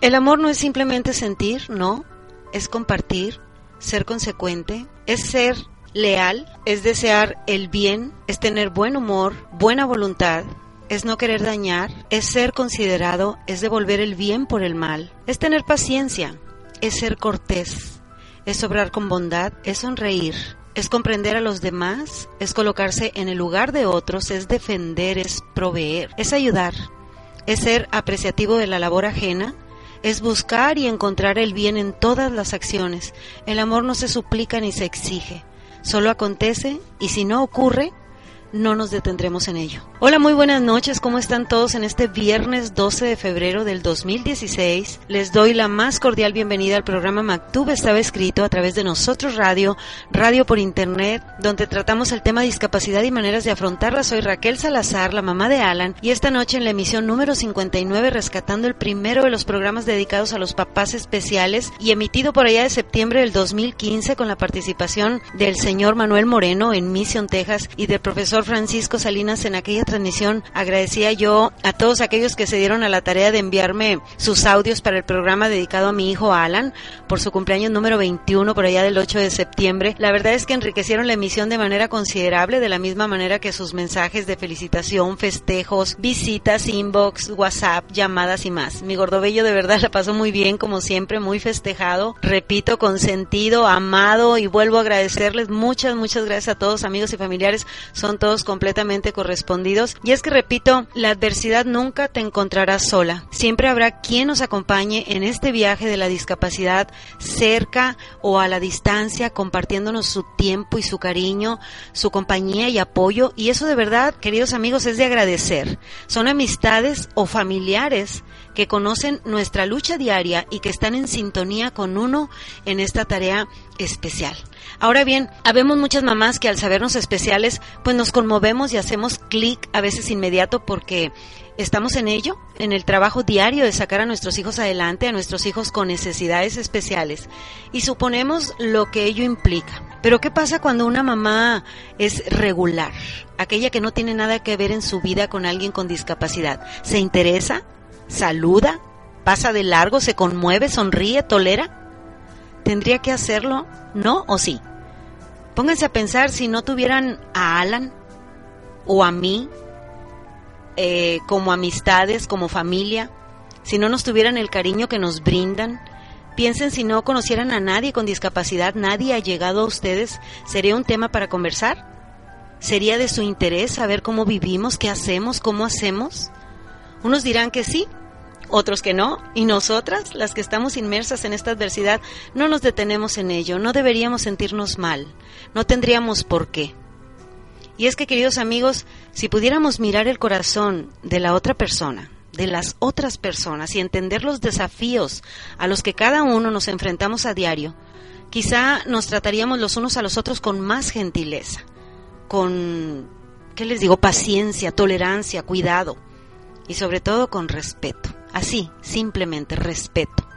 El amor no es simplemente sentir, no, es compartir, ser consecuente, es ser leal, es desear el bien, es tener buen humor, buena voluntad, es no querer dañar, es ser considerado, es devolver el bien por el mal, es tener paciencia, es ser cortés, es obrar con bondad, es sonreír, es comprender a los demás, es colocarse en el lugar de otros, es defender, es proveer, es ayudar, es ser apreciativo de la labor ajena, es buscar y encontrar el bien en todas las acciones. El amor no se suplica ni se exige, solo acontece y si no ocurre, no nos detendremos en ello. Hola, muy buenas noches, ¿cómo están todos en este viernes 12 de febrero del 2016? Les doy la más cordial bienvenida al programa Mactub estaba escrito a través de Nosotros Radio, radio por internet, donde tratamos el tema discapacidad y maneras de afrontarla. Soy Raquel Salazar, la mamá de Alan, y esta noche en la emisión número 59 rescatando el primero de los programas dedicados a los papás especiales y emitido por allá de septiembre del 2015 con la participación del señor Manuel Moreno en Mission, Texas y del profesor Francisco Salinas en aquella transmisión agradecía yo a todos aquellos que se dieron a la tarea de enviarme sus audios para el programa dedicado a mi hijo Alan por su cumpleaños número 21 por allá del 8 de septiembre. La verdad es que enriquecieron la emisión de manera considerable de la misma manera que sus mensajes de felicitación, festejos, visitas, inbox, WhatsApp, llamadas y más. Mi gordobello de verdad la pasó muy bien como siempre, muy festejado, repito, consentido, amado y vuelvo a agradecerles muchas, muchas gracias a todos amigos y familiares. Son todos completamente correspondidos. Y es que repito, la adversidad nunca te encontrará sola. Siempre habrá quien nos acompañe en este viaje de la discapacidad cerca o a la distancia, compartiéndonos su tiempo y su cariño, su compañía y apoyo. Y eso de verdad, queridos amigos, es de agradecer. Son amistades o familiares que conocen nuestra lucha diaria y que están en sintonía con uno en esta tarea especial. Ahora bien, habemos muchas mamás que al sabernos especiales, pues nos conmovemos y hacemos clic a veces inmediato porque estamos en ello, en el trabajo diario de sacar a nuestros hijos adelante, a nuestros hijos con necesidades especiales, y suponemos lo que ello implica. Pero ¿qué pasa cuando una mamá es regular? Aquella que no tiene nada que ver en su vida con alguien con discapacidad. ¿Se interesa? ¿Saluda? ¿Pasa de largo? ¿Se conmueve? ¿Sonríe? ¿Tolera? ¿Tendría que hacerlo? ¿No o sí? Pónganse a pensar si no tuvieran a Alan o a mí eh, como amistades, como familia, si no nos tuvieran el cariño que nos brindan. Piensen si no conocieran a nadie con discapacidad, nadie ha llegado a ustedes, ¿sería un tema para conversar? ¿Sería de su interés saber cómo vivimos, qué hacemos, cómo hacemos? Unos dirán que sí, otros que no, y nosotras, las que estamos inmersas en esta adversidad, no nos detenemos en ello, no deberíamos sentirnos mal, no tendríamos por qué. Y es que, queridos amigos, si pudiéramos mirar el corazón de la otra persona, de las otras personas y entender los desafíos a los que cada uno nos enfrentamos a diario, quizá nos trataríamos los unos a los otros con más gentileza, con, ¿qué les digo?, paciencia, tolerancia, cuidado y sobre todo con respeto. Así, simplemente respeto.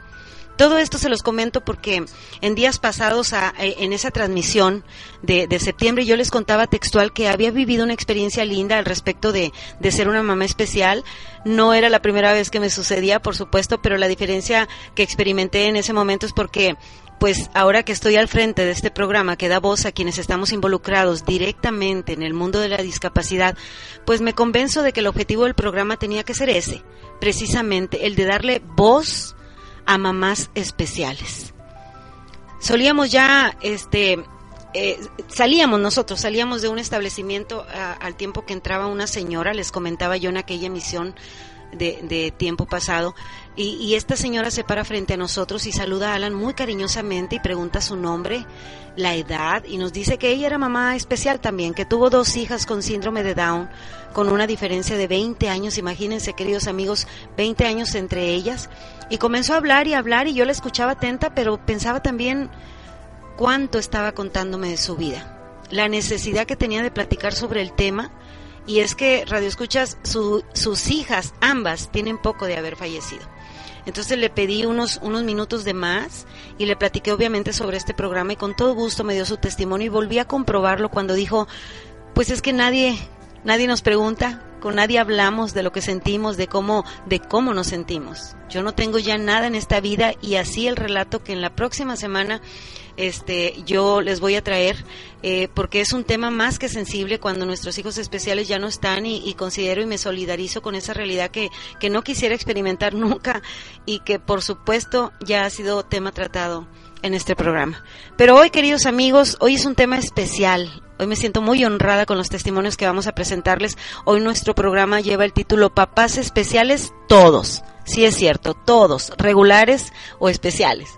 Todo esto se los comento porque en días pasados, eh, en esa transmisión de, septiembre, yo les contaba textual que había vivido una experiencia linda al respecto de, de, ser una mamá especial. No era la primera vez que me sucedía, por supuesto, pero la diferencia que experimenté en ese momento es porque pues ahora que estoy al frente de este programa que da voz a quienes estamos involucrados directamente en el mundo de la discapacidad, pues me convenzo de que el objetivo del programa tenía que ser ese, precisamente el de darle voz a mamás especiales. Solíamos ya, este, eh, salíamos nosotros, salíamos de un establecimiento al tiempo que entraba una señora, les comentaba yo en aquella emisión de, tiempo pasado, y, esta señora se para frente a nosotros y saluda a Alan muy cariñosamente y pregunta su nombre, la edad, y nos dice que ella era mamá especial también, que tuvo dos hijas con síndrome de Down, con una diferencia de 20 años, imagínense queridos amigos, 20 años entre ellas, y comenzó a hablar y hablar y yo la escuchaba atenta, pero pensaba también cuánto estaba contándome de su vida, la necesidad que tenía de platicar sobre el tema, y es que Radio Escuchas, sus hijas, ambas, tienen poco de haber fallecido. Entonces le pedí unos, unos minutos de más y le platiqué obviamente sobre este programa y con todo gusto me dio su testimonio y volví a comprobarlo cuando dijo, pues es que nadie, nadie nos pregunta, con nadie hablamos de lo que sentimos, de cómo, de cómo nos sentimos. Yo no tengo ya nada en esta vida y así el relato que en la próxima semana este, yo les voy a traer, eh, porque es un tema más que sensible cuando nuestros hijos especiales ya no están y, considero y me solidarizo con esa realidad que, que no quisiera experimentar nunca y que por supuesto ya ha sido tema tratado en este programa. Pero hoy, queridos amigos, hoy es un tema especial. Hoy me siento muy honrada con los testimonios que vamos a presentarles. Hoy nuestro programa lleva el título Papás Especiales Todos. Sí es cierto, todos, regulares o especiales.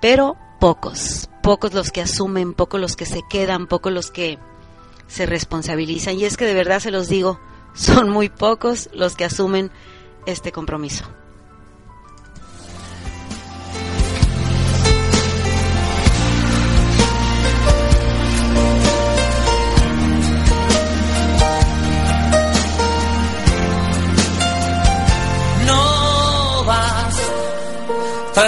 Pero pocos, pocos los que asumen, pocos los que se quedan, pocos los que se responsabilizan. Y es que de verdad se los digo, son muy pocos los que asumen este compromiso.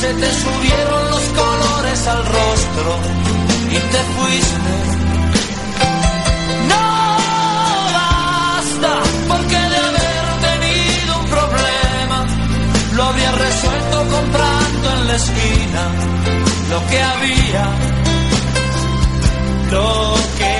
se te subieron los colores al rostro y te fuiste. No basta, porque de haber tenido un problema, lo habría resuelto comprando en la esquina lo que había, lo que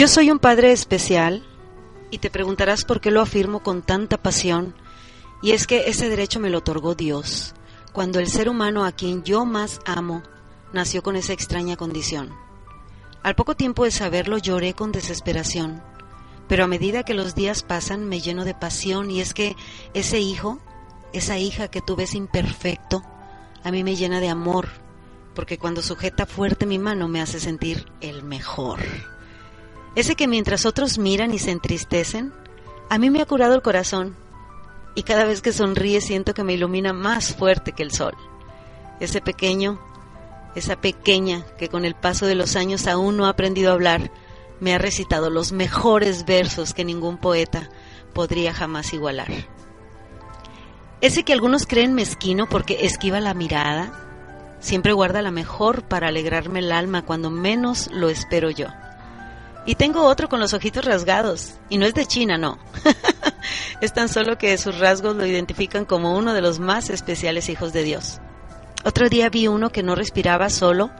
Yo soy un padre especial y te preguntarás por qué lo afirmo con tanta pasión. Y es que ese derecho me lo otorgó Dios, cuando el ser humano a quien yo más amo nació con esa extraña condición. Al poco tiempo de saberlo lloré con desesperación, pero a medida que los días pasan me lleno de pasión y es que ese hijo, esa hija que tú ves imperfecto, a mí me llena de amor, porque cuando sujeta fuerte mi mano me hace sentir el mejor. Ese que mientras otros miran y se entristecen, a mí me ha curado el corazón y cada vez que sonríe siento que me ilumina más fuerte que el sol. Ese pequeño, esa pequeña que con el paso de los años aún no ha aprendido a hablar, me ha recitado los mejores versos que ningún poeta podría jamás igualar. Ese que algunos creen mezquino porque esquiva la mirada, siempre guarda la mejor para alegrarme el alma cuando menos lo espero yo. Y tengo otro con los ojitos rasgados. Y no es de China, no. es tan solo que sus rasgos lo identifican como uno de los más especiales hijos de Dios. Otro día vi uno que no respiraba solo,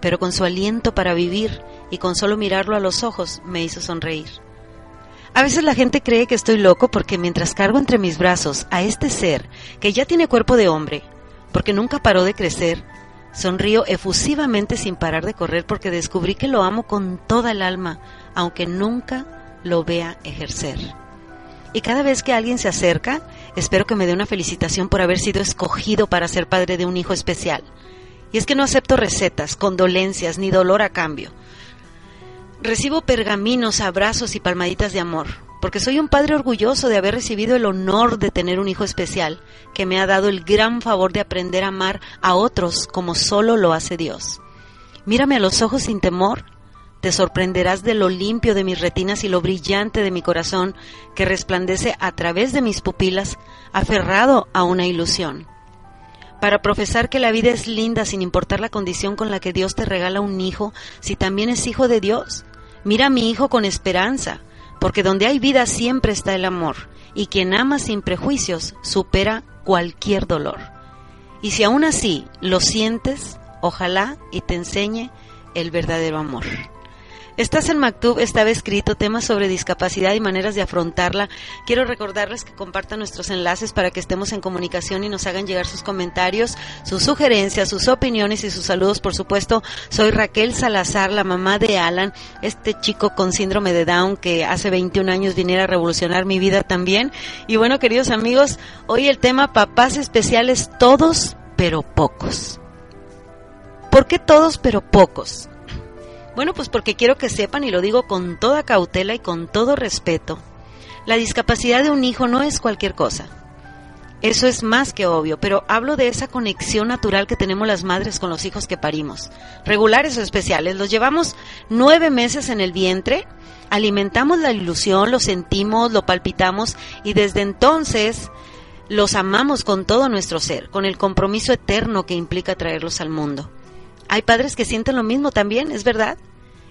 pero con su aliento para vivir y con solo mirarlo a los ojos me hizo sonreír. A veces la gente cree que estoy loco porque mientras cargo entre mis brazos a este ser que ya tiene cuerpo de hombre, porque nunca paró de crecer, Sonrío efusivamente sin parar de correr porque descubrí que lo amo con toda el alma, aunque nunca lo vea ejercer. Y cada vez que alguien se acerca, espero que me dé una felicitación por haber sido escogido para ser padre de un hijo especial. Y es que no acepto recetas, condolencias ni dolor a cambio. Recibo pergaminos, abrazos y palmaditas de amor, porque soy un padre orgulloso de haber recibido el honor de tener un hijo especial, que me ha dado el gran favor de aprender a amar a otros como solo lo hace Dios. Mírame a los ojos sin temor, te sorprenderás de lo limpio de mis retinas y lo brillante de mi corazón que resplandece a través de mis pupilas, aferrado a una ilusión. Para profesar que la vida es linda sin importar la condición con la que Dios te regala un hijo, si también es hijo de Dios. Mira a mi hijo con esperanza, porque donde hay vida siempre está el amor, y quien ama sin prejuicios supera cualquier dolor. Y si aún así lo sientes, ojalá y te enseñe el verdadero amor. Estás en Mactub, estaba escrito temas sobre discapacidad y maneras de afrontarla. Quiero recordarles que compartan nuestros enlaces para que estemos en comunicación y nos hagan llegar sus comentarios, sus sugerencias, sus opiniones y sus saludos, por supuesto. Soy Raquel Salazar, la mamá de Alan, este chico con síndrome de Down que hace 21 años viniera a revolucionar mi vida también. Y bueno, queridos amigos, hoy el tema papás especiales todos, pero pocos. ¿Por qué todos, pero pocos? Bueno, pues porque quiero que sepan, y lo digo con toda cautela y con todo respeto, la discapacidad de un hijo no es cualquier cosa. Eso es más que obvio, pero hablo de esa conexión natural que tenemos las madres con los hijos que parimos, regulares o especiales. Los llevamos nueve meses en el vientre, alimentamos la ilusión, lo sentimos, lo palpitamos y desde entonces los amamos con todo nuestro ser, con el compromiso eterno que implica traerlos al mundo. Hay padres que sienten lo mismo también, es verdad.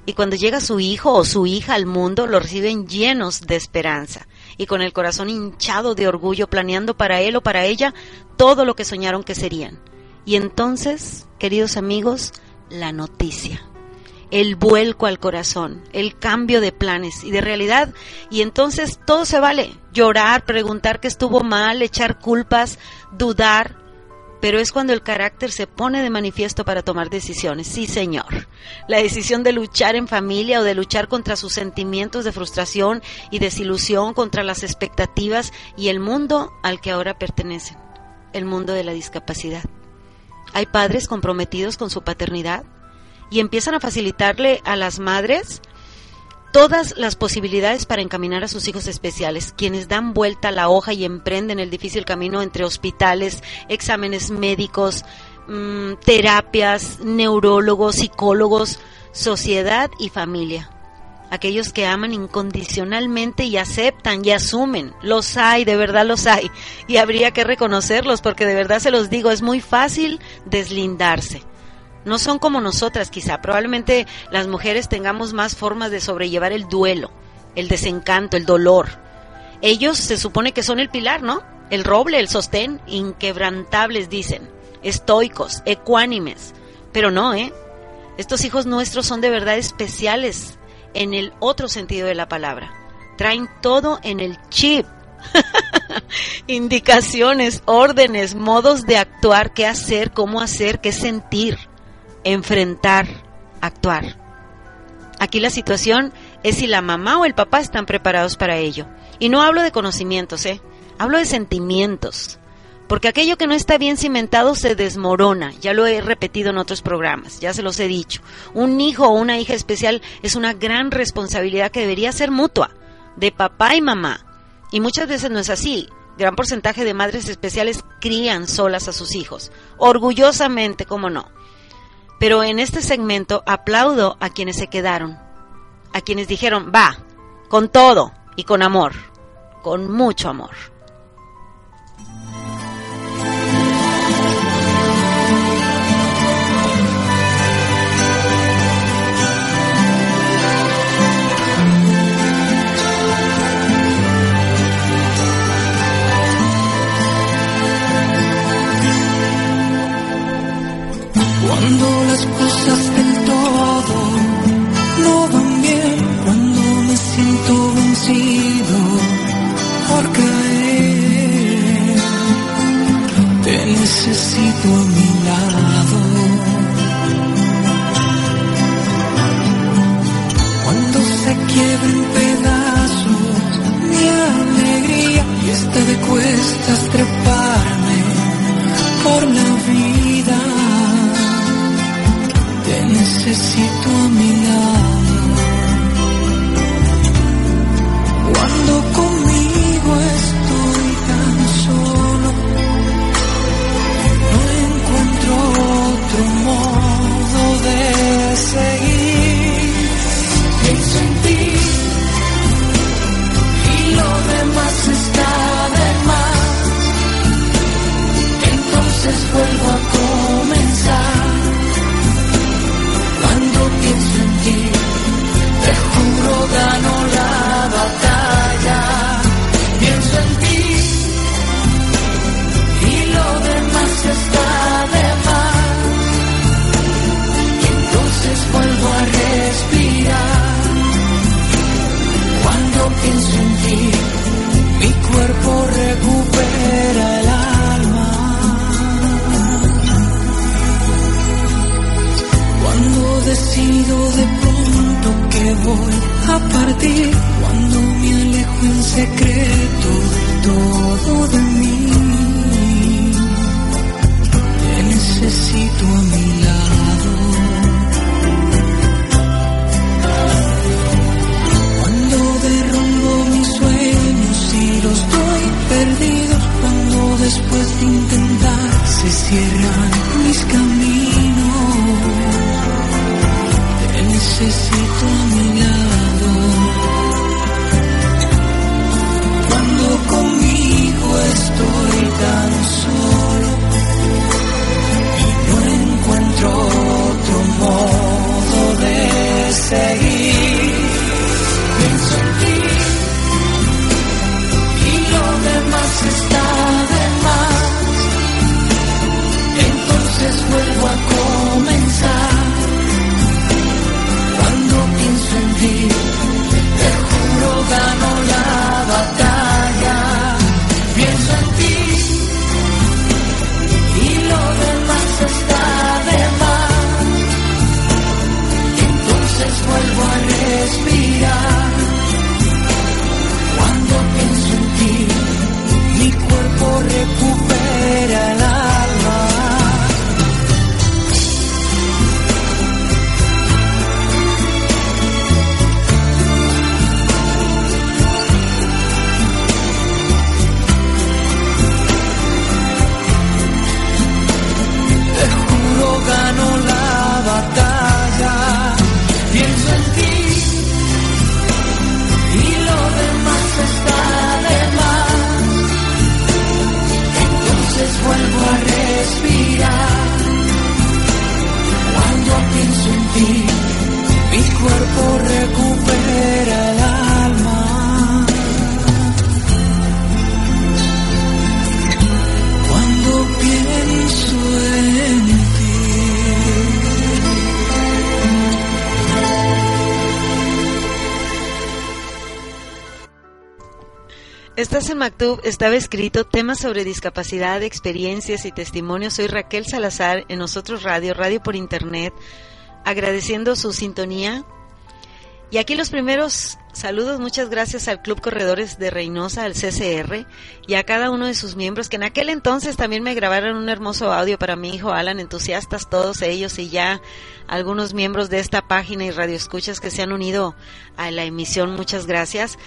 Y cuando llega su hijo o su hija al mundo, lo reciben llenos de esperanza y con el corazón hinchado de orgullo, planeando para él o para ella todo lo que soñaron que serían. Y entonces, queridos amigos, la noticia, el vuelco al corazón, el cambio de planes y de realidad. Y entonces todo se vale. Llorar, preguntar que estuvo mal, echar culpas, dudar, pero es cuando el carácter se pone de manifiesto para tomar decisiones. Sí, señor. La decisión de luchar en familia o de luchar contra sus sentimientos de frustración y desilusión, contra las expectativas y el mundo al que ahora pertenecen, el mundo de la discapacidad. Hay padres comprometidos con su paternidad y empiezan a facilitarle a las madres todas las posibilidades para encaminar a sus hijos especiales, quienes dan vuelta la hoja y emprenden el difícil camino entre hospitales, exámenes médicos, mm, terapias, neurólogos, psicólogos, sociedad y familia. Aquellos que aman incondicionalmente y aceptan y asumen. Los hay, de verdad los hay. Y habría que reconocerlos porque de verdad se los digo, es muy fácil deslindarse no son como nosotras quizá. Probablemente las mujeres tengamos más formas de sobrellevar el duelo, el desencanto, el dolor. Ellos se supone que son el pilar, ¿no? El roble, el sostén, inquebrantables dicen, estoicos, ecuánimes. Pero no, ¿eh? Estos hijos nuestros son de verdad especiales en el otro sentido de la palabra. Traen todo en el chip. Indicaciones, órdenes, modos de actuar, qué hacer, cómo hacer, qué sentir, enfrentar, actuar. Aquí la situación es si la mamá o el papá están preparados para ello. Y no hablo de conocimientos, ¿eh? Hablo de sentimientos. Porque aquello que no está bien cimentado se desmorona. Ya lo he repetido en otros programas, ya se los he dicho. Un hijo o una hija especial es una gran responsabilidad que debería ser mutua, de papá y mamá. Y muchas veces no es así. Gran porcentaje de madres especiales crían solas a sus hijos, orgullosamente, como no. Pero en este segmento aplaudo a quienes se quedaron, a quienes dijeron, va, con todo y con amor, con mucho amor. Las cosas del todo. No van bien, cuando me siento vencido por caer, te necesito a mi lado. Cuando se quiebren pedazos mi alegría y está de cuestas treparme por la vida necesito a mi lado. Cuando conmigo estoy tan solo, no encuentro otro modo de seguir. Pienso en ti y lo demás está de más. Entonces vuelvo a En Mactub, estaba escrito temas sobre discapacidad, experiencias y testimonios. Soy Raquel Salazar en Nosotros Radio, radio por internet, agradeciendo su sintonía. Y aquí los primeros saludos, muchas gracias al Club Corredores de Reynosa, al CCR y a cada uno de sus miembros que en aquel entonces también me grabaron un hermoso audio para mi hijo Alan, entusiastas todos ellos y ya algunos miembros de esta página y radioescuchas que se han unido a la emisión, muchas gracias.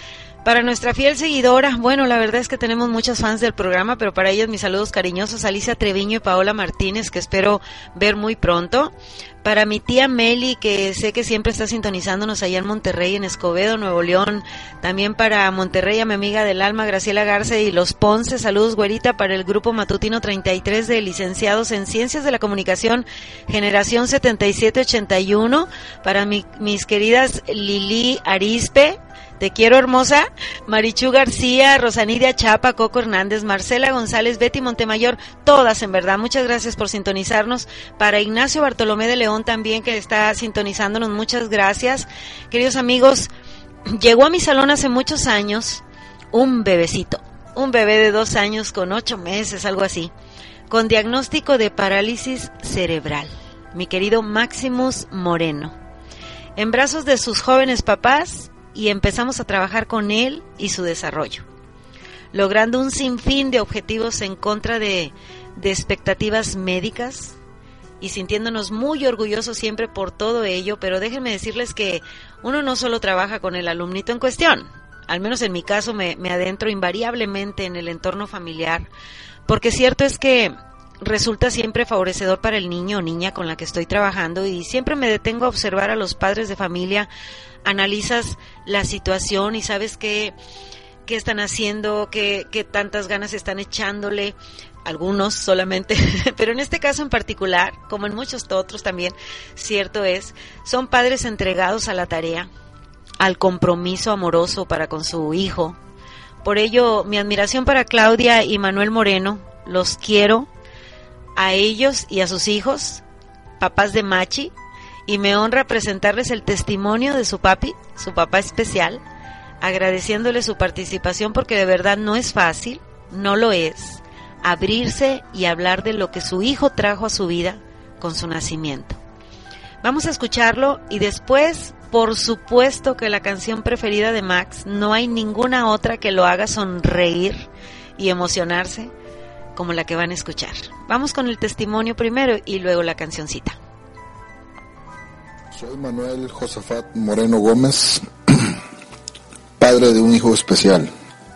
Para nuestra fiel seguidora, bueno, la verdad es que tenemos muchos fans del programa, pero para ellas mis saludos cariñosos Alicia Treviño y Paola Martínez, que espero ver muy pronto. Para mi tía Meli, que sé que siempre está sintonizándonos allá en Monterrey, en Escobedo, Nuevo León. También para Monterrey, a mi amiga del alma, Graciela Garza y Los Ponce. Saludos, güerita, para el grupo matutino 33 de licenciados en Ciencias de la Comunicación, generación 7781. Para mis queridas Lili Arispe, te quiero hermosa. Marichu García, Rosanidia Chapa, Coco Hernández, Marcela González, Betty Montemayor, todas en verdad. Muchas gracias por sintonizarnos. Para Ignacio Bartolomé de León también que está sintonizándonos, muchas gracias. Queridos amigos, llegó a mi salón hace muchos años un bebecito, un bebé de dos años con ocho meses, algo así, con diagnóstico de parálisis cerebral. Mi querido Maximus Moreno. En brazos de sus jóvenes papás, y empezamos a trabajar con él y su desarrollo, logrando un sinfín de objetivos en contra de, expectativas médicas y sintiéndonos muy orgullosos siempre por todo ello, pero déjenme decirles que uno no solo trabaja con el alumnito en cuestión, al menos en mi caso me, me adentro invariablemente en el entorno familiar, porque cierto es que resulta siempre favorecedor para el niño o niña con la que estoy trabajando y siempre me detengo a observar a los padres de familia analizas la situación y sabes qué, qué están haciendo, qué, qué tantas ganas están echándole, algunos solamente, pero en este caso en particular, como en muchos otros también, cierto es, son padres entregados a la tarea, al compromiso amoroso para con su hijo. Por ello, mi admiración para Claudia y Manuel Moreno, los quiero a ellos y a sus hijos, papás de Machi, y me honra presentarles el testimonio de su papi, su papá especial, agradeciéndole su participación porque de verdad no es fácil, no lo es, abrirse y hablar de lo que su hijo trajo a su vida con su nacimiento. Vamos a escucharlo y después, por supuesto que la canción preferida de Max, no hay ninguna otra que lo haga sonreír y emocionarse como la que van a escuchar. Vamos con el testimonio primero y luego la cancioncita. Soy Manuel Josafat Moreno Gómez, padre de un hijo especial.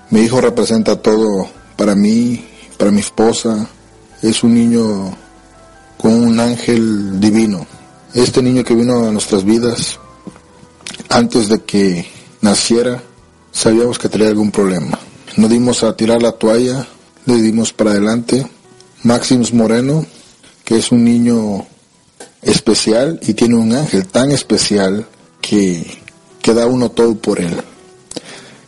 Mi hijo representa todo para mí, para mi esposa. Es un niño con un ángel divino. Este niño que vino a nuestras vidas, antes de que naciera, sabíamos que tenía algún problema. No dimos a tirar la toalla, le dimos para adelante. Maximus Moreno, que es un niño especial y tiene un ángel tan especial que, que da uno todo por él.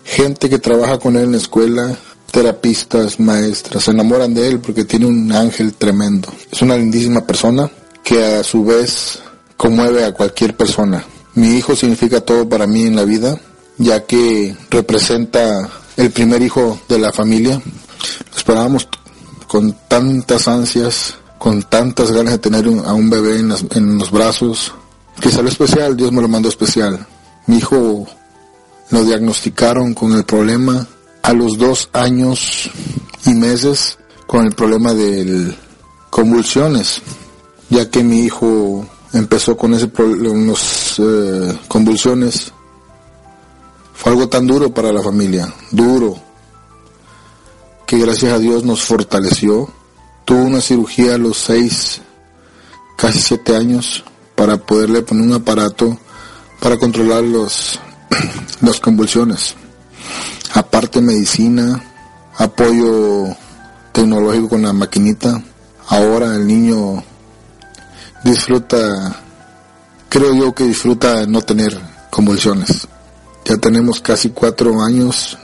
Gente que trabaja con él en la escuela, terapistas, maestras, se enamoran de él porque tiene un ángel tremendo. Es una lindísima persona que a su vez conmueve a cualquier persona. Mi hijo significa todo para mí en la vida, ya que representa el primer hijo de la familia. Esperábamos con tantas ansias, con tantas ganas de tener a un bebé en, los brazos, que salió especial, Dios me lo mandó especial. Mi hijo lo diagnosticaron con el problema a los dos años y meses con el problema de convulsiones, ya que mi hijo empezó con ese eh, convulsiones. Fue algo tan duro para la familia, duro, que gracias a Dios nos fortaleció tuvo una cirugía a los seis, casi siete años, para poderle poner un aparato para controlar los, las convulsiones. Aparte medicina, apoyo tecnológico con la maquinita. Ahora el niño disfruta, creo yo que disfruta no tener convulsiones. Ya tenemos casi cuatro años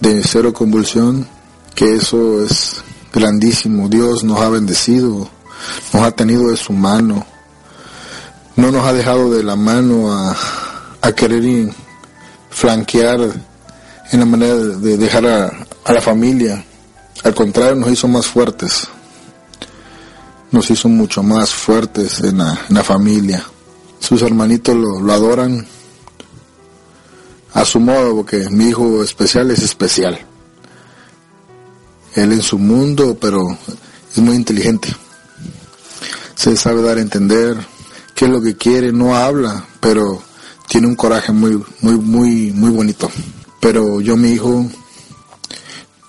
de cero convulsión, que eso es grandísimo. Dios nos ha bendecido, nos ha tenido de su mano, no nos ha dejado de la mano a, a querer flanquear en la manera de dejar a, la familia. Al contrario, nos hizo más fuertes. Nos hizo mucho más fuertes en la, familia. Sus hermanitos lo, lo adoran a su modo, porque mi hijo especial es especial. Él en su mundo, pero es muy inteligente. Se sabe dar a entender qué es lo que quiere, no habla, pero tiene un coraje muy, muy, muy, muy bonito. Pero yo, mi hijo,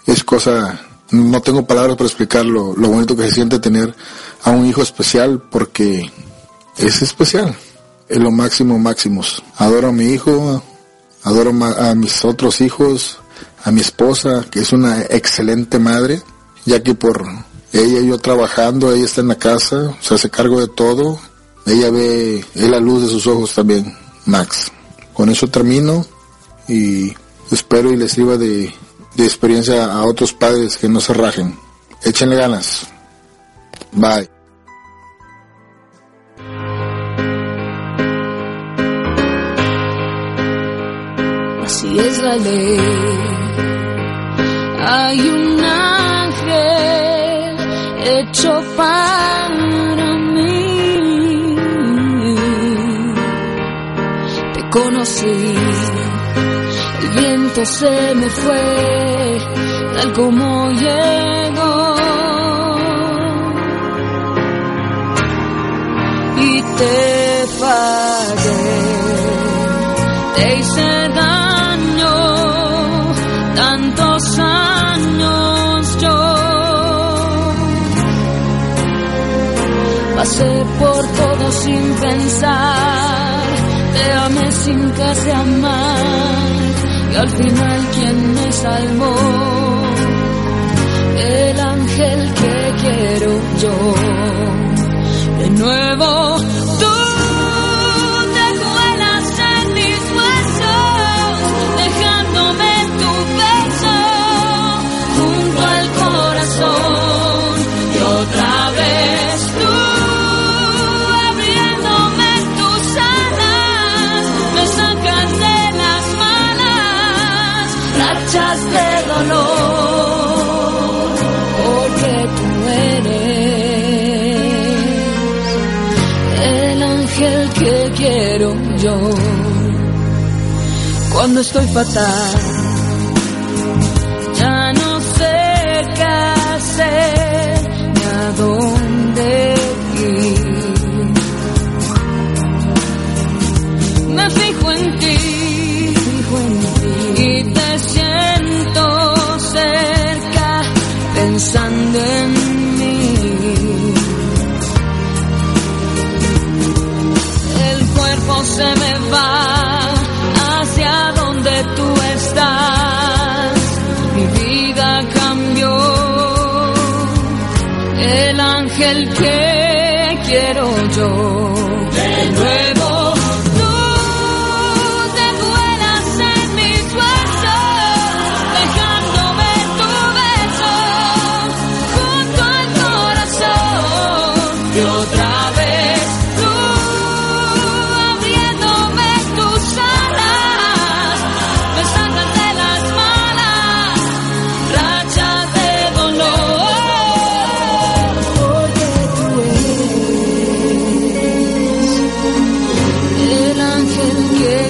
es cosa, no tengo palabras para explicar lo, bonito que se siente tener a un hijo especial porque es especial. Es lo máximo, máximos. Adoro a mi hijo, adoro a mis otros hijos, a mi esposa, que es una excelente madre, ya que por ella y yo trabajando, ella está en la casa, se hace cargo de todo, ella ve, es la luz de sus ojos también, Max. Con eso termino y espero y les sirva de, de experiencia a otros padres que no se rajen. Échenle ganas. Bye. Así es la ley. Hay un ángel hecho para mí. Te conocí el viento se me fue tal como llegó. Y te fallé, te hice Pasé por todo sin pensar, te sin casi amar. Y al final quien me salvó, el ángel que quiero yo. De nuevo, porque tú eres el ángel que quiero yo. Cuando estoy fatal,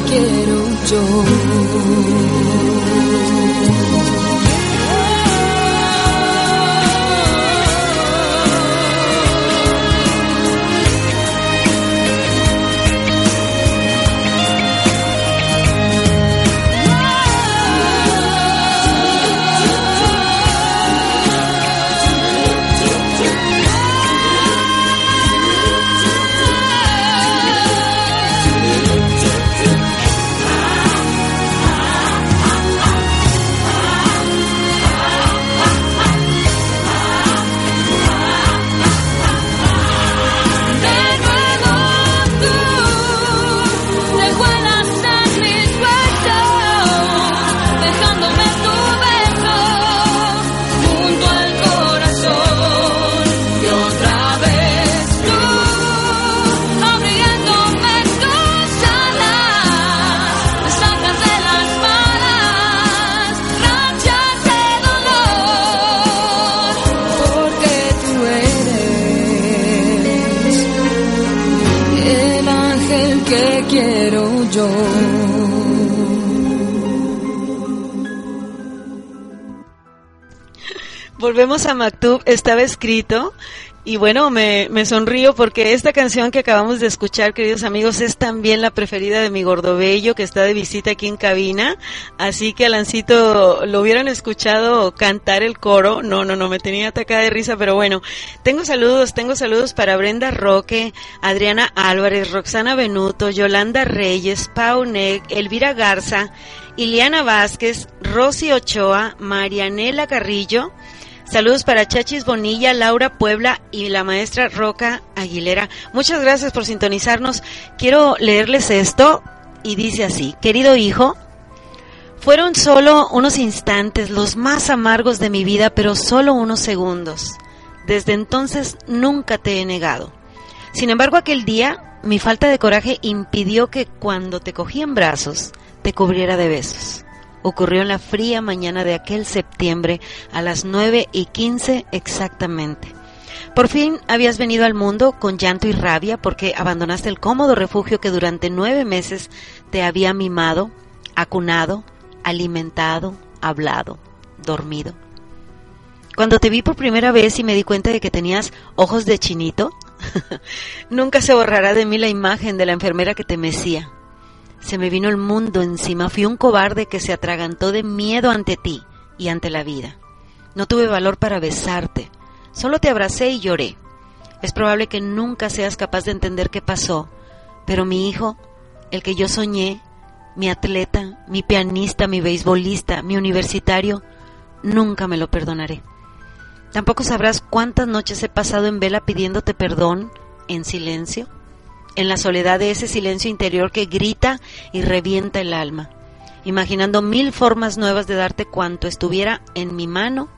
quiero yo. Volvemos a Maktub, estaba escrito y bueno, me, sonrío porque esta canción que acabamos de escuchar, queridos amigos, es también la preferida de mi gordobello que está de visita aquí en cabina. Así que Alancito, lo hubieran escuchado cantar el coro. No, no, no, me tenía atacada de risa, pero bueno. Tengo saludos, tengo saludos para Brenda Roque, Adriana Álvarez, Roxana Benuto, Yolanda Reyes, Pau Neg, Elvira Garza, Iliana Vázquez, Rosy Ochoa, Marianela Carrillo, Saludos para Chachis Bonilla, Laura Puebla y la maestra Roca Aguilera. Muchas gracias por sintonizarnos. Quiero leerles esto y dice así, querido hijo, fueron solo unos instantes, los más amargos de mi vida, pero solo unos segundos. Desde entonces nunca te he negado. Sin embargo, aquel día mi falta de coraje impidió que cuando te cogí en brazos te cubriera de besos ocurrió en la fría mañana de aquel septiembre a las nueve y quince exactamente. Por fin habías venido al mundo con llanto y rabia porque abandonaste el cómodo refugio que durante nueve meses te había mimado, acunado, alimentado, hablado, dormido. Cuando te vi por primera vez y me di cuenta de que tenías ojos de chinito, nunca se borrará de mí la imagen de la enfermera que te mecía, se me vino el mundo encima. Fui un cobarde que se atragantó de miedo ante ti y ante la vida. No tuve valor para besarte. Solo te abracé y lloré. Es probable que nunca seas capaz de entender qué pasó, pero mi hijo, el que yo soñé, mi atleta, mi pianista, mi beisbolista, mi universitario, nunca me lo perdonaré. Tampoco sabrás cuántas noches he pasado en vela pidiéndote perdón en silencio en la soledad de ese silencio interior que grita y revienta el alma, imaginando mil formas nuevas de darte cuanto estuviera en mi mano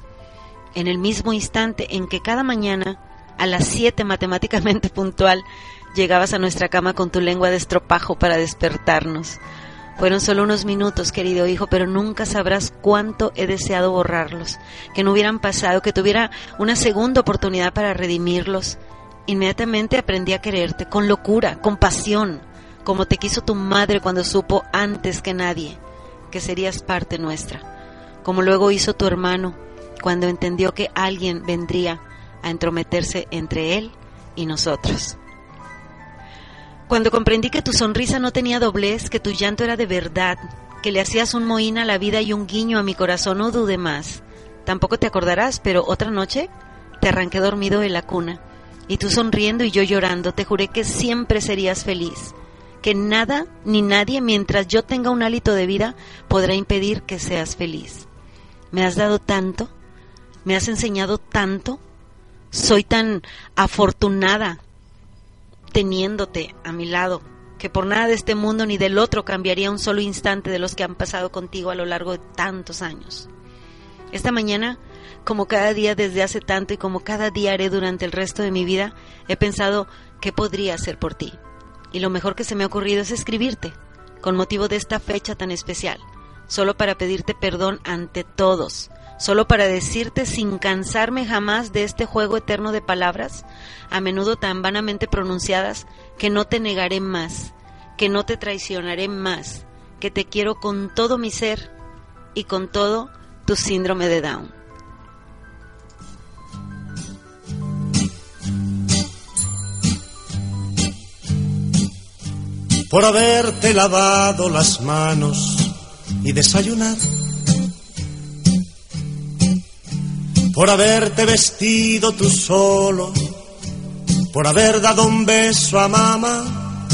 en el mismo instante en que cada mañana, a las siete matemáticamente puntual, llegabas a nuestra cama con tu lengua de estropajo para despertarnos. Fueron solo unos minutos, querido hijo, pero nunca sabrás cuánto he deseado borrarlos, que no hubieran pasado, que tuviera una segunda oportunidad para redimirlos, Inmediatamente aprendí a quererte con locura, con pasión, como te quiso tu madre cuando supo antes que nadie que serías parte nuestra, como luego hizo tu hermano cuando entendió que alguien vendría a entrometerse entre él y nosotros. Cuando comprendí que tu sonrisa no tenía doblez, que tu llanto era de verdad, que le hacías un mohín a la vida y un guiño a mi corazón, no dude más. Tampoco te acordarás, pero otra noche te arranqué dormido en la cuna y tú sonriendo y yo llorando, te juré que siempre serías feliz, que nada ni nadie mientras yo tenga un hálito de vida podrá impedir que seas feliz. Me has dado tanto, me has enseñado tanto, soy tan afortunada teniéndote a mi lado, que por nada de este mundo ni del otro cambiaría un solo instante de los que han pasado contigo a lo largo de tantos años. Esta mañana como cada día desde hace tanto y como cada día haré durante el resto de mi vida, he pensado qué podría hacer por ti. Y lo mejor que se me ha ocurrido es escribirte, con motivo de esta fecha tan especial, solo para pedirte perdón ante todos, solo para decirte sin cansarme jamás de este juego eterno de palabras, a menudo tan vanamente pronunciadas, que no te negaré más, que no te traicionaré más, que te quiero con todo mi ser y con todo tu síndrome de Down. Por haberte lavado las manos y desayunar, por haberte vestido tú solo, por haber dado un beso a mamá,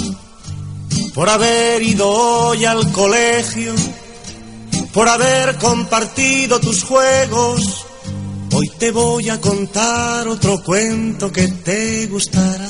por haber ido hoy al colegio, por haber compartido tus juegos. Hoy te voy a contar otro cuento que te gustará.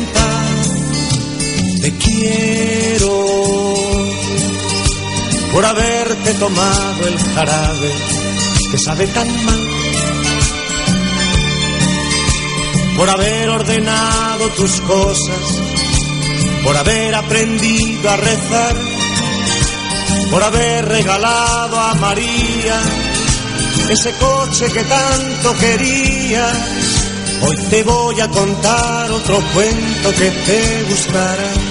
quiero por haberte tomado el jarabe que sabe tan mal, por haber ordenado tus cosas, por haber aprendido a rezar, por haber regalado a María ese coche que tanto querías. Hoy te voy a contar otro cuento que te gustará.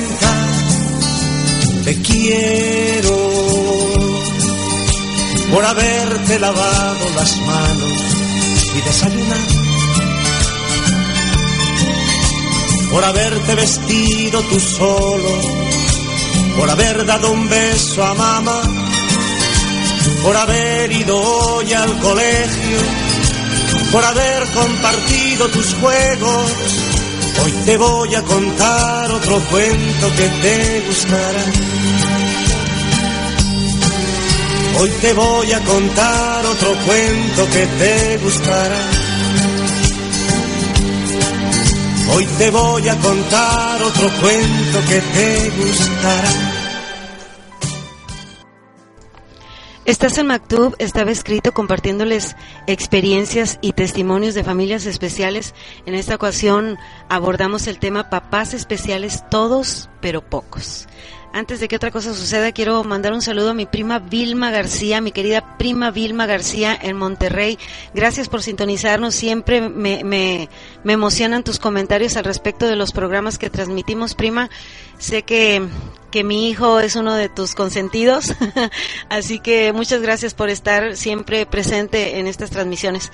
te quiero por haberte lavado las manos y desayunado por haberte vestido tú solo por haber dado un beso a mamá por haber ido hoy al colegio, por haber compartido tus juegos. Hoy te voy a contar otro cuento que te gustará. Hoy te voy a contar otro cuento que te gustará. Hoy te voy a contar otro cuento que te gustará. Estás en Mactub, estaba escrito compartiéndoles experiencias y testimonios de familias especiales. En esta ocasión abordamos el tema papás especiales, todos pero pocos. Antes de que otra cosa suceda, quiero mandar un saludo a mi prima Vilma García, mi querida prima Vilma García en Monterrey. Gracias por sintonizarnos. Siempre me, me, me emocionan tus comentarios al respecto de los programas que transmitimos, prima. Sé que, que mi hijo es uno de tus consentidos, así que muchas gracias por estar siempre presente en estas transmisiones.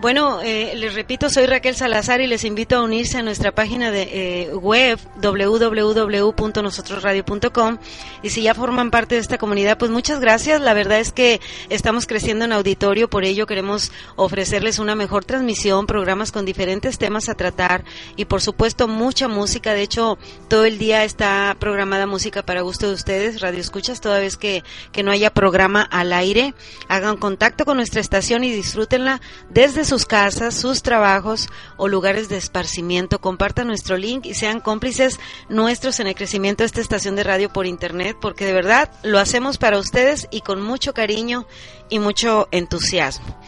Bueno, eh, les repito, soy Raquel Salazar y les invito a unirse a nuestra página de eh, web www.nosotrosradio.com y si ya forman parte de esta comunidad, pues muchas gracias. La verdad es que estamos creciendo en auditorio, por ello queremos ofrecerles una mejor transmisión, programas con diferentes temas a tratar y por supuesto mucha música. De hecho, todo el día está programada música para gusto de ustedes, radio escuchas, toda vez que, que no haya programa al aire. Hagan contacto con nuestra estación y disfrútenla desde sus casas, sus trabajos o lugares de esparcimiento. Compartan nuestro link y sean cómplices nuestros en el crecimiento de esta estación de radio por internet, porque de verdad lo hacemos para ustedes y con mucho cariño y mucho entusiasmo.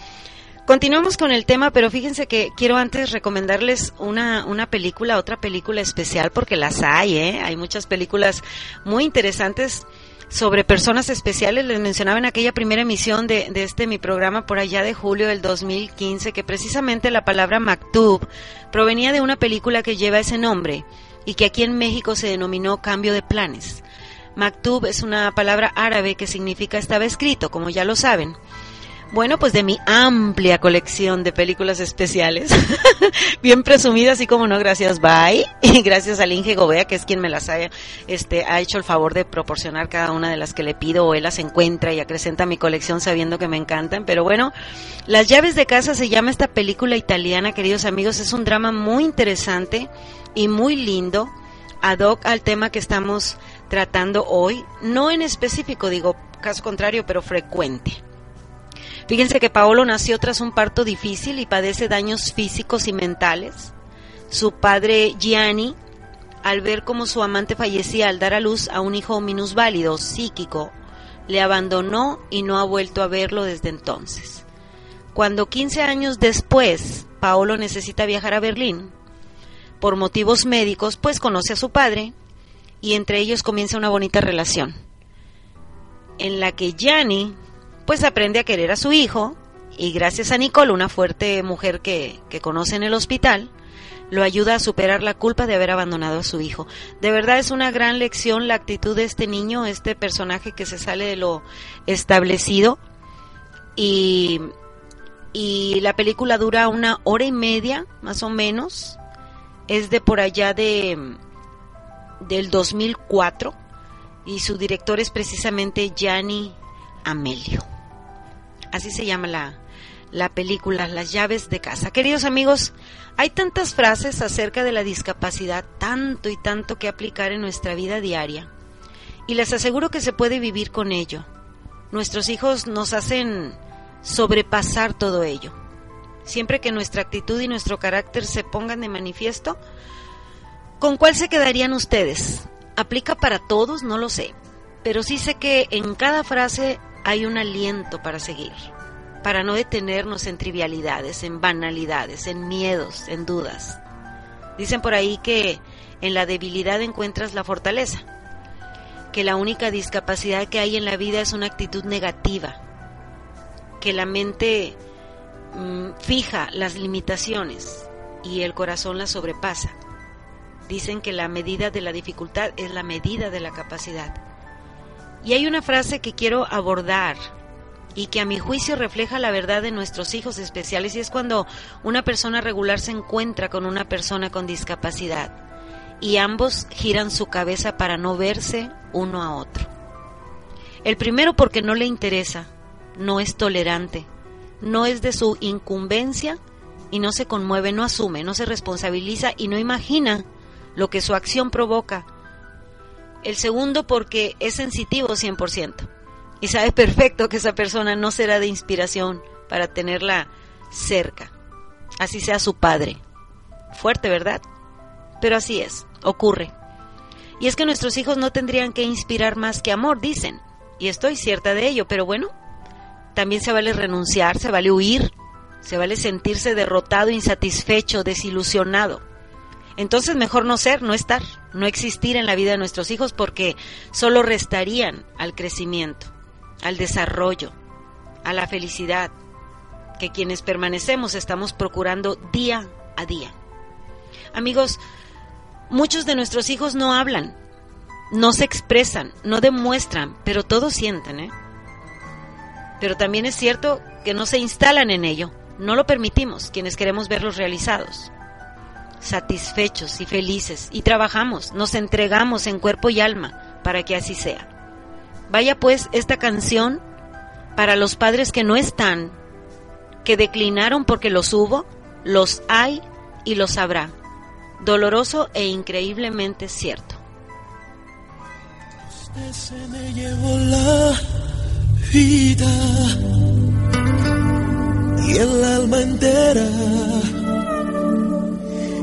Continuamos con el tema, pero fíjense que quiero antes recomendarles una, una película, otra película especial, porque las hay, ¿eh? Hay muchas películas muy interesantes sobre personas especiales. Les mencionaba en aquella primera emisión de, de, este mi programa por allá de julio del 2015 que precisamente la palabra Maktub provenía de una película que lleva ese nombre y que aquí en México se denominó Cambio de Planes. Maktub es una palabra árabe que significa estaba escrito, como ya lo saben. Bueno, pues de mi amplia colección de películas especiales, bien presumidas, así como no, gracias Bye, y gracias al Inge Gobea, que es quien me las ha, este, ha hecho el favor de proporcionar cada una de las que le pido, o él las encuentra y acrecenta mi colección sabiendo que me encantan. Pero bueno, Las llaves de casa se llama esta película italiana, queridos amigos, es un drama muy interesante y muy lindo, ad hoc al tema que estamos tratando hoy, no en específico, digo, caso contrario, pero frecuente. Fíjense que Paolo nació tras un parto difícil y padece daños físicos y mentales. Su padre Gianni, al ver cómo su amante fallecía al dar a luz a un hijo minusválido, psíquico, le abandonó y no ha vuelto a verlo desde entonces. Cuando 15 años después Paolo necesita viajar a Berlín, por motivos médicos, pues conoce a su padre y entre ellos comienza una bonita relación, en la que Gianni pues aprende a querer a su hijo y gracias a Nicole, una fuerte mujer que, que conoce en el hospital, lo ayuda a superar la culpa de haber abandonado a su hijo. De verdad es una gran lección la actitud de este niño, este personaje que se sale de lo establecido y, y la película dura una hora y media, más o menos. Es de por allá de del 2004 y su director es precisamente Gianni Amelio. Así se llama la, la película Las llaves de casa. Queridos amigos, hay tantas frases acerca de la discapacidad, tanto y tanto que aplicar en nuestra vida diaria. Y les aseguro que se puede vivir con ello. Nuestros hijos nos hacen sobrepasar todo ello. Siempre que nuestra actitud y nuestro carácter se pongan de manifiesto, ¿con cuál se quedarían ustedes? ¿Aplica para todos? No lo sé. Pero sí sé que en cada frase hay un aliento para seguir para no detenernos en trivialidades, en banalidades, en miedos, en dudas. Dicen por ahí que en la debilidad encuentras la fortaleza, que la única discapacidad que hay en la vida es una actitud negativa, que la mente mm, fija las limitaciones y el corazón las sobrepasa. Dicen que la medida de la dificultad es la medida de la capacidad. Y hay una frase que quiero abordar y que a mi juicio refleja la verdad de nuestros hijos especiales y es cuando una persona regular se encuentra con una persona con discapacidad y ambos giran su cabeza para no verse uno a otro. El primero porque no le interesa, no es tolerante, no es de su incumbencia y no se conmueve, no asume, no se responsabiliza y no imagina lo que su acción provoca. El segundo porque es sensitivo 100% y sabe perfecto que esa persona no será de inspiración para tenerla cerca, así sea su padre. Fuerte, ¿verdad? Pero así es, ocurre. Y es que nuestros hijos no tendrían que inspirar más que amor, dicen, y estoy cierta de ello, pero bueno, también se vale renunciar, se vale huir, se vale sentirse derrotado, insatisfecho, desilusionado. Entonces mejor no ser, no estar, no existir en la vida de nuestros hijos porque solo restarían al crecimiento al desarrollo, a la felicidad que quienes permanecemos estamos procurando día a día. Amigos, muchos de nuestros hijos no hablan, no se expresan, no demuestran, pero todos sienten, ¿eh? Pero también es cierto que no se instalan en ello, no lo permitimos quienes queremos verlos realizados, satisfechos y felices, y trabajamos, nos entregamos en cuerpo y alma para que así sea. Vaya pues esta canción para los padres que no están, que declinaron porque los hubo, los hay y los habrá. Doloroso e increíblemente cierto. Usted se me llevó la vida y el alma entera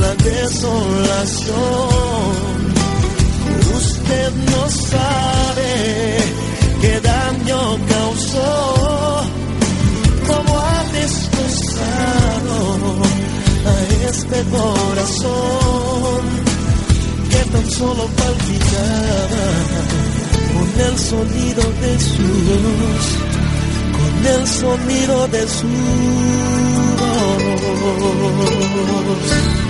la desolación. Usted no sabe qué daño causó, como ha destrozado a este corazón que tan solo palpitaba con el sonido de su voz, con el sonido de su voz.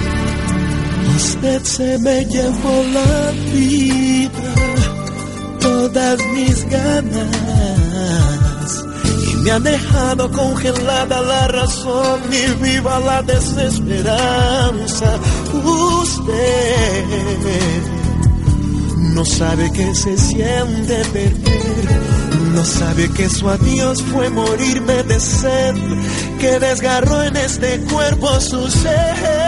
Usted se me llevó la vida todas mis ganas y me ha dejado congelada la razón y viva la desesperanza. Usted no sabe que se siente perder, no sabe que su adiós fue morirme de sed, que desgarró en este cuerpo su ser.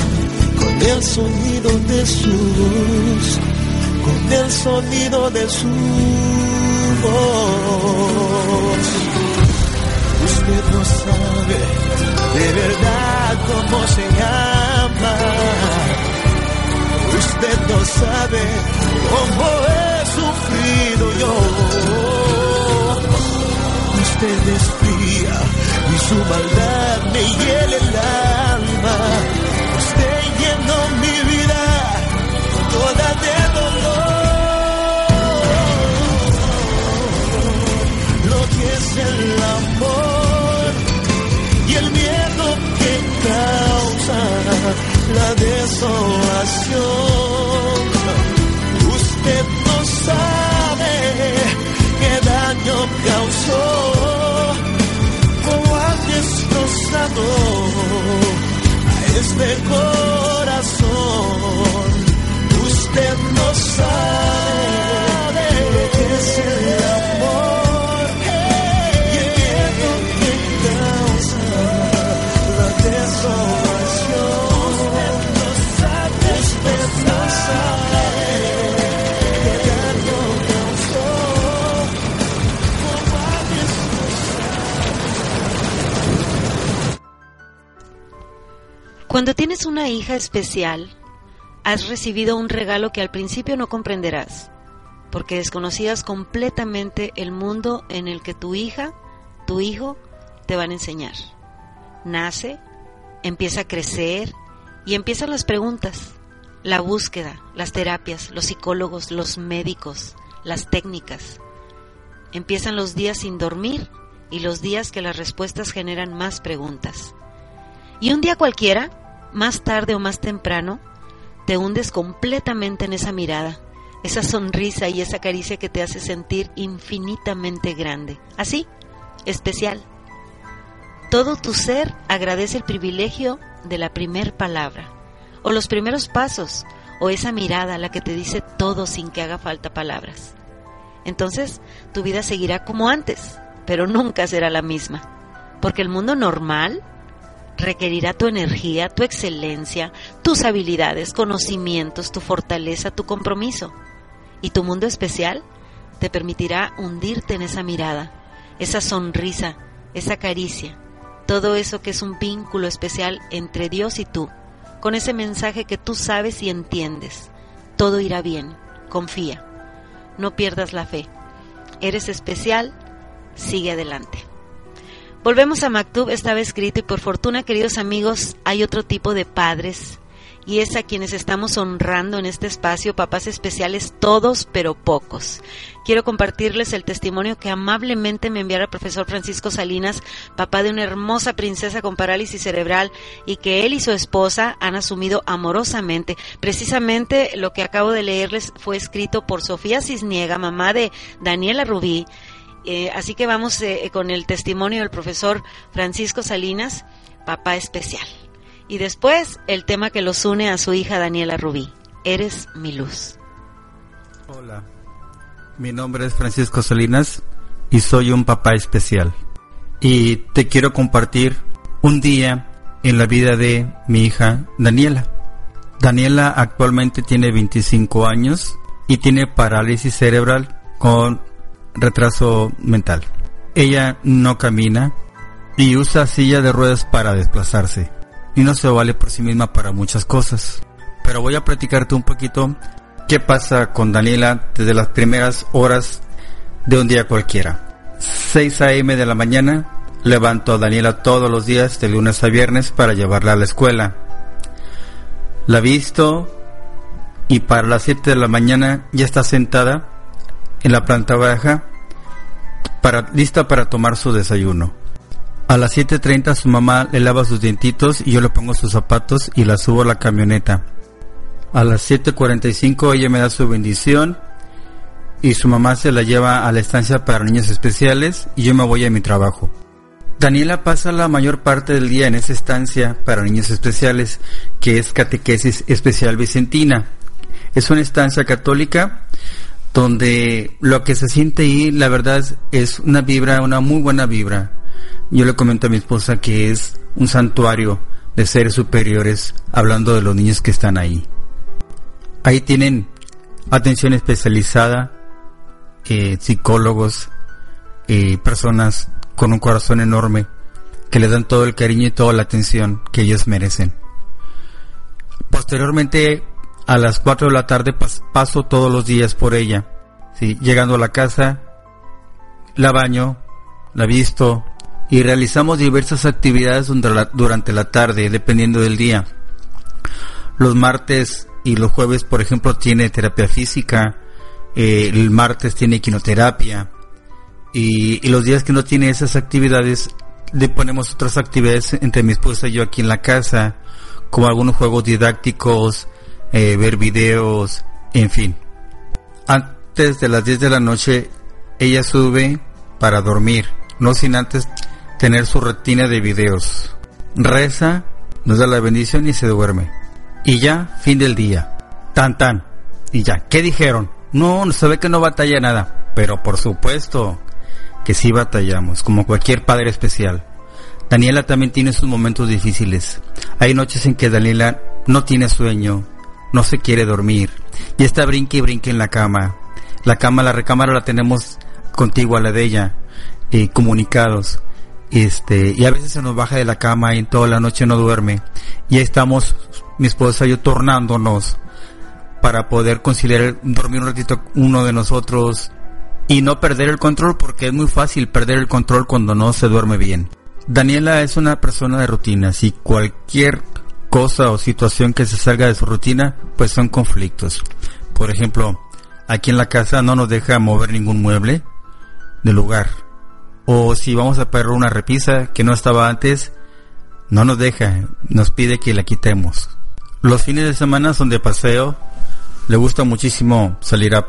el sonido de su voz, con el sonido de su voz. Usted no sabe de verdad cómo se llama. Usted no sabe cómo he sufrido yo. Usted es y su maldad me hiela el alma. Mi vida toda de dolor. Una hija especial, has recibido un regalo que al principio no comprenderás, porque desconocías completamente el mundo en el que tu hija, tu hijo, te van a enseñar. Nace, empieza a crecer y empiezan las preguntas, la búsqueda, las terapias, los psicólogos, los médicos, las técnicas. Empiezan los días sin dormir y los días que las respuestas generan más preguntas. Y un día cualquiera, más tarde o más temprano, te hundes completamente en esa mirada, esa sonrisa y esa caricia que te hace sentir infinitamente grande. Así, especial. Todo tu ser agradece el privilegio de la primer palabra, o los primeros pasos, o esa mirada la que te dice todo sin que haga falta palabras. Entonces, tu vida seguirá como antes, pero nunca será la misma, porque el mundo normal requerirá tu energía, tu excelencia, tus habilidades, conocimientos, tu fortaleza, tu compromiso. Y tu mundo especial te permitirá hundirte en esa mirada, esa sonrisa, esa caricia, todo eso que es un vínculo especial entre Dios y tú, con ese mensaje que tú sabes y entiendes. Todo irá bien, confía, no pierdas la fe. Eres especial, sigue adelante. Volvemos a Maktub, estaba escrito y por fortuna, queridos amigos, hay otro tipo de padres y es a quienes estamos honrando en este espacio, papás especiales todos, pero pocos. Quiero compartirles el testimonio que amablemente me enviara el profesor Francisco Salinas, papá de una hermosa princesa con parálisis cerebral y que él y su esposa han asumido amorosamente. Precisamente lo que acabo de leerles fue escrito por Sofía Cisniega, mamá de Daniela Rubí, eh, así que vamos eh, con el testimonio del profesor Francisco Salinas, papá especial. Y después el tema que los une a su hija Daniela Rubí, Eres mi luz. Hola, mi nombre es Francisco Salinas y soy un papá especial. Y te quiero compartir un día en la vida de mi hija Daniela. Daniela actualmente tiene 25 años y tiene parálisis cerebral con retraso mental. Ella no camina y usa silla de ruedas para desplazarse y no se vale por sí misma para muchas cosas. Pero voy a platicarte un poquito qué pasa con Daniela desde las primeras horas de un día cualquiera. 6 a.m. de la mañana levanto a Daniela todos los días de lunes a viernes para llevarla a la escuela. La visto y para las 7 de la mañana ya está sentada en la planta baja para, lista para tomar su desayuno. A las 7.30 su mamá le lava sus dientitos y yo le pongo sus zapatos y la subo a la camioneta. A las 7.45 ella me da su bendición y su mamá se la lleva a la estancia para niños especiales y yo me voy a mi trabajo. Daniela pasa la mayor parte del día en esa estancia para niños especiales, que es Catequesis Especial Vicentina. Es una estancia católica donde lo que se siente ahí, la verdad, es una vibra, una muy buena vibra. Yo le comento a mi esposa que es un santuario de seres superiores, hablando de los niños que están ahí. Ahí tienen atención especializada, eh, psicólogos, y personas con un corazón enorme que le dan todo el cariño y toda la atención que ellos merecen. Posteriormente, a las 4 de la tarde paso todos los días por ella. Llegando a la casa, la baño, la visto y realizamos diversas actividades durante la tarde, dependiendo del día. Los martes y los jueves, por ejemplo, tiene terapia física, eh, el martes tiene quinoterapia y, los días que no tiene esas actividades le ponemos otras actividades entre mi esposa y yo aquí en la casa, como algunos juegos didácticos, eh, ver videos, en fin. Antes de las 10 de la noche ella sube para dormir, no sin antes tener su rutina de videos. Reza, nos da la bendición y se duerme. Y ya, fin del día. Tan tan. Y ya, ¿qué dijeron? No, se ve que no batalla nada. Pero por supuesto que sí batallamos, como cualquier padre especial. Daniela también tiene sus momentos difíciles. Hay noches en que Daniela no tiene sueño, no se quiere dormir, y está brinque y brinque en la cama. La cama, la recámara la tenemos contigo a la de ella, eh, comunicados. Este, y a veces se nos baja de la cama y en toda la noche no duerme. Y estamos, mi esposa y yo, tornándonos para poder conciliar, dormir un ratito uno de nosotros y no perder el control porque es muy fácil perder el control cuando no se duerme bien. Daniela es una persona de rutina, si cualquier cosa o situación que se salga de su rutina, pues son conflictos. Por ejemplo, aquí en la casa no nos deja mover ningún mueble del lugar. O si vamos a perder una repisa que no estaba antes, no nos deja, nos pide que la quitemos. Los fines de semana son de paseo, le gusta muchísimo salir a,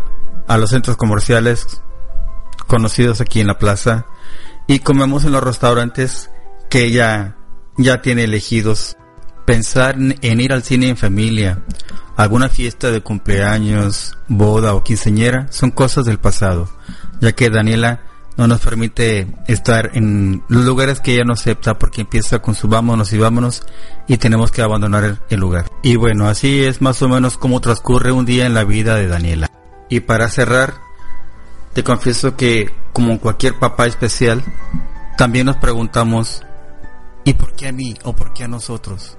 los centros comerciales conocidos aquí en la plaza y comemos en los restaurantes que ella ya tiene elegidos. Pensar en ir al cine en familia, alguna fiesta de cumpleaños, boda o quinceñera son cosas del pasado, ya que Daniela no nos permite estar en los lugares que ella no acepta porque empieza con su vámonos y vámonos y tenemos que abandonar el lugar. Y bueno, así es más o menos como transcurre un día en la vida de Daniela. Y para cerrar, te confieso que como cualquier papá especial, también nos preguntamos, ¿y por qué a mí o por qué a nosotros?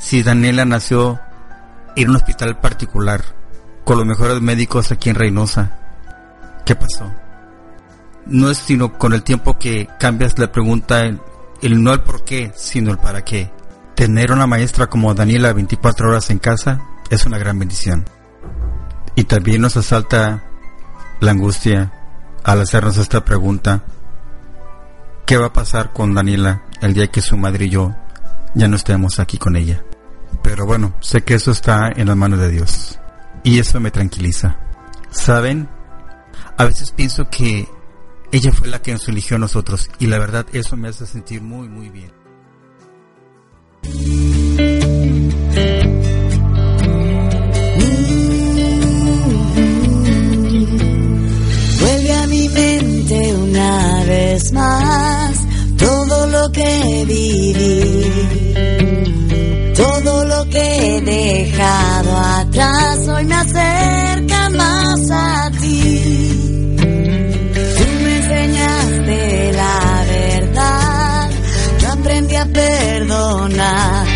Si Daniela nació en un hospital particular, con los mejores médicos aquí en Reynosa, ¿qué pasó? no es sino con el tiempo que cambias la pregunta, el, no el por qué, sino el para qué. Tener una maestra como Daniela 24 horas en casa es una gran bendición. Y también nos asalta la angustia al hacernos esta pregunta. ¿Qué va a pasar con Daniela el día que su madre y yo ya no estemos aquí con ella? Pero bueno, sé que eso está en las manos de Dios. Y eso me tranquiliza. ¿Saben? A veces pienso que ella fue la que nos eligió a nosotros y la verdad eso me hace sentir muy muy bien. Vuelve a mi mente una vez más todo lo que viví, todo lo que he dejado atrás, hoy me acerca más a ti enseñaste la verdad, yo aprendí a perdonar.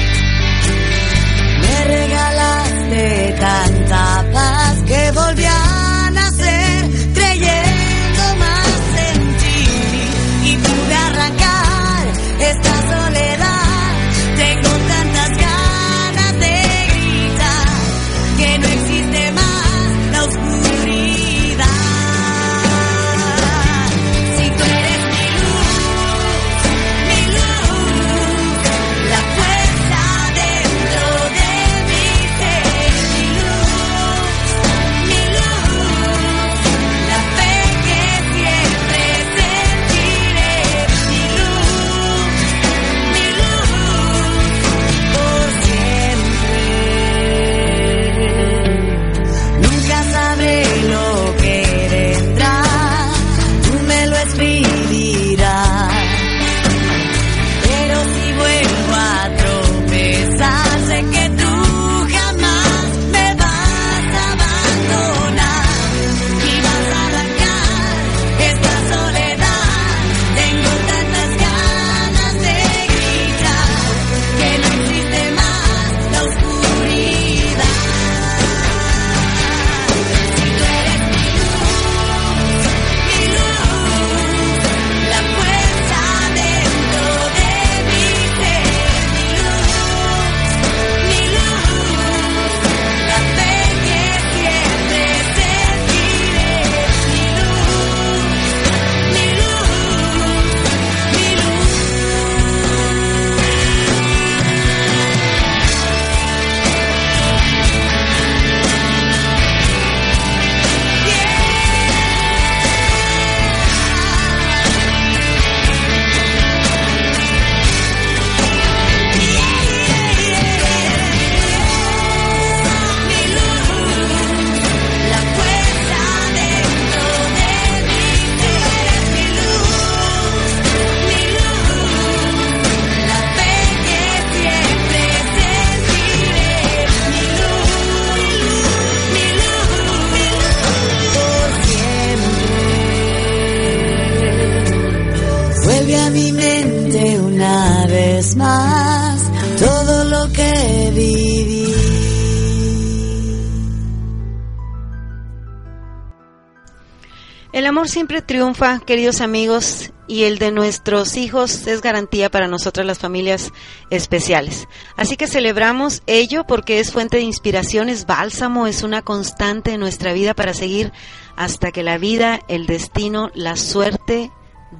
Siempre triunfa, queridos amigos, y el de nuestros hijos es garantía para nosotras las familias especiales. Así que celebramos ello porque es fuente de inspiración, es bálsamo, es una constante en nuestra vida para seguir hasta que la vida, el destino, la suerte,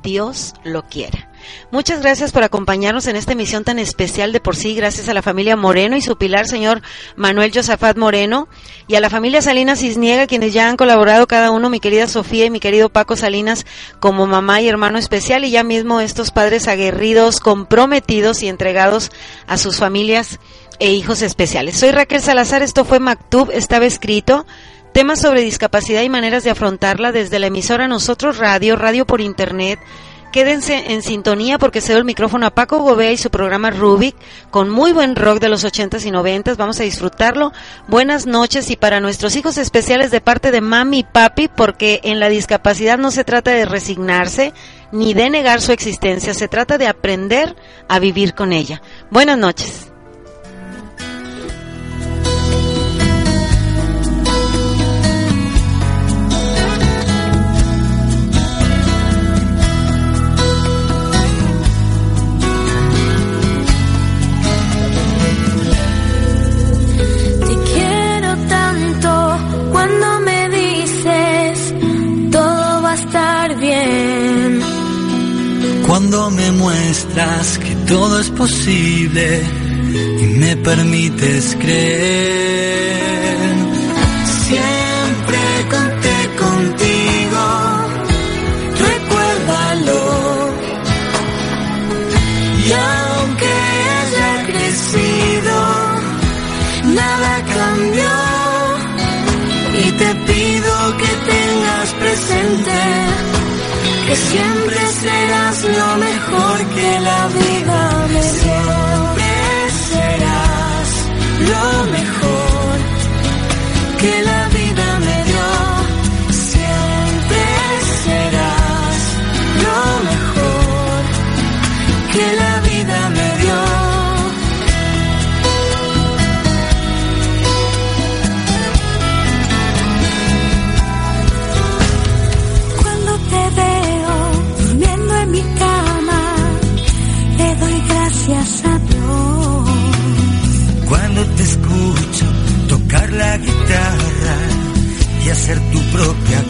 Dios lo quiera. Muchas gracias por acompañarnos en esta emisión tan especial de por sí, gracias a la familia Moreno y su pilar, señor Manuel Josafat Moreno, y a la familia Salinas Cisniega, quienes ya han colaborado cada uno, mi querida Sofía y mi querido Paco Salinas, como mamá y hermano especial, y ya mismo estos padres aguerridos, comprometidos y entregados a sus familias e hijos especiales. Soy Raquel Salazar, esto fue Mactub, estaba escrito temas sobre discapacidad y maneras de afrontarla desde la emisora Nosotros Radio, radio por internet, Quédense en sintonía porque cedo el micrófono a Paco Gobea y su programa Rubik con muy buen rock de los 80s y 90s. Vamos a disfrutarlo. Buenas noches y para nuestros hijos especiales de parte de mami y papi porque en la discapacidad no se trata de resignarse ni de negar su existencia, se trata de aprender a vivir con ella. Buenas noches. Cuando me muestras que todo es posible y me permites creer. Siempre conté contigo, recuérdalo. Y aunque haya crecido, nada cambió. Y te pido que tengas presente que siempre serás lo mejor que la vida me dio. Siempre serás lo mejor que la hacer tu propia